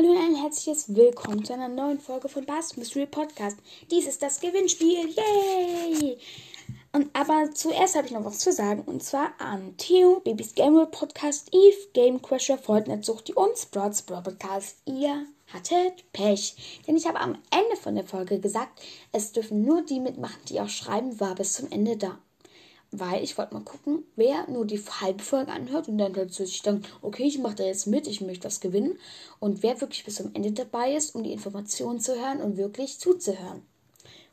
Hallo und ein herzliches Willkommen zu einer neuen Folge von Bass Mystery Podcast. Dies ist das Gewinnspiel. Yay! Und aber zuerst habe ich noch was zu sagen. Und zwar an Theo, Babys Game World Podcast, Eve, Game Crasher, Fortnite Suchti und Sprouts Brawl Podcast. Ihr hattet Pech. Denn ich habe am Ende von der Folge gesagt, es dürfen nur die mitmachen, die auch schreiben, war bis zum Ende da weil ich wollte mal gucken, wer nur die halbe Folge anhört und dann sich dann, okay, ich mache da jetzt mit, ich möchte das gewinnen. Und wer wirklich bis zum Ende dabei ist, um die Informationen zu hören und wirklich zuzuhören.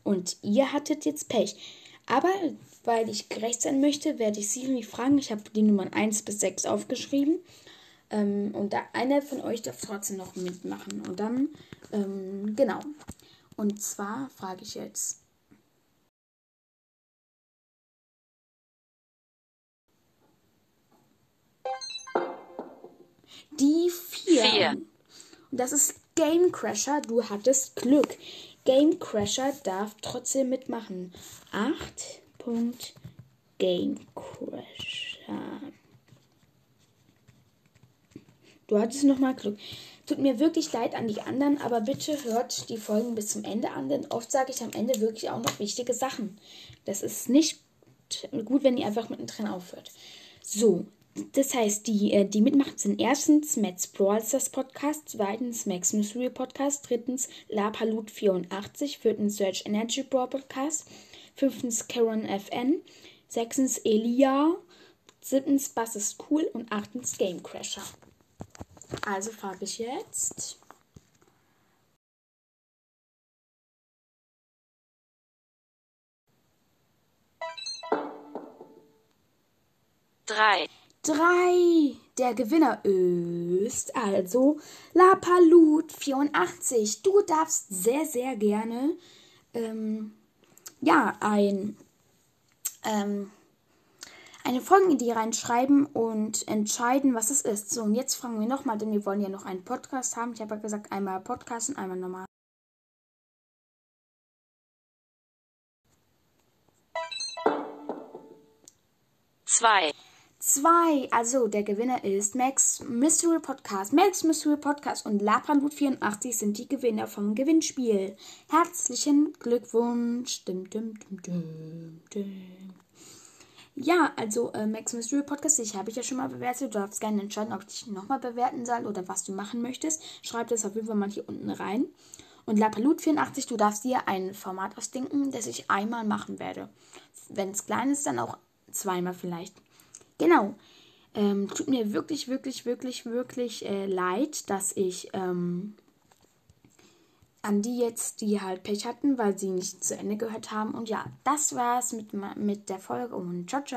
Und ihr hattet jetzt Pech. Aber weil ich gerecht sein möchte, werde ich Siri fragen. Ich habe die Nummern 1 bis 6 aufgeschrieben. Ähm, und da einer von euch darf trotzdem noch mitmachen. Und dann, ähm, genau. Und zwar frage ich jetzt Die 4. Vier. Und das ist Game Crasher. Du hattest Glück. Game Crasher darf trotzdem mitmachen. 8. Punkt Game Crasher. Du hattest nochmal Glück. Tut mir wirklich leid an die anderen, aber bitte hört die Folgen bis zum Ende an, denn oft sage ich am Ende wirklich auch noch wichtige Sachen. Das ist nicht gut, wenn ihr einfach mittendrin aufhört. So, das heißt, die, äh, die mitmachen sind erstens Matt's Brawlstars Podcast, zweitens Max Mystery Podcast, drittens Lapalut 84, viertens Search Energy Brawl Podcast, fünftens Karen FN, sechstens Elia, siebtens Bass ist cool und achtens Game Crasher. Also frage ich jetzt. drei, drei. Der Gewinner ist also Lapalut84. Du darfst sehr, sehr gerne ähm, ja, ein, ähm, eine Folgenidee reinschreiben und entscheiden, was es ist. So, und jetzt fragen wir nochmal, denn wir wollen ja noch einen Podcast haben. Ich habe ja gesagt, einmal Podcast und einmal normal. zwei, Zwei, also der Gewinner ist Max Mystery Podcast. Max Mystery Podcast und Lapanlut 84 sind die Gewinner vom Gewinnspiel. Herzlichen Glückwunsch. Dim, dim, dim. Ja, also äh, Max Mystery Podcast, ich habe ich ja schon mal bewertet. Du darfst gerne entscheiden, ob ich dich nochmal bewerten soll oder was du machen möchtest. Schreib das auf jeden Fall mal hier unten rein. Und Lapalut 84, du darfst dir ein Format ausdenken, das ich einmal machen werde. Wenn es klein ist, dann auch zweimal vielleicht. Genau. Ähm, tut mir wirklich, wirklich, wirklich, wirklich äh, leid, dass ich ähm, an die jetzt, die halt Pech hatten, weil sie nicht zu Ende gehört haben. Und ja, das war's mit, mit der Folge und ciao, ciao.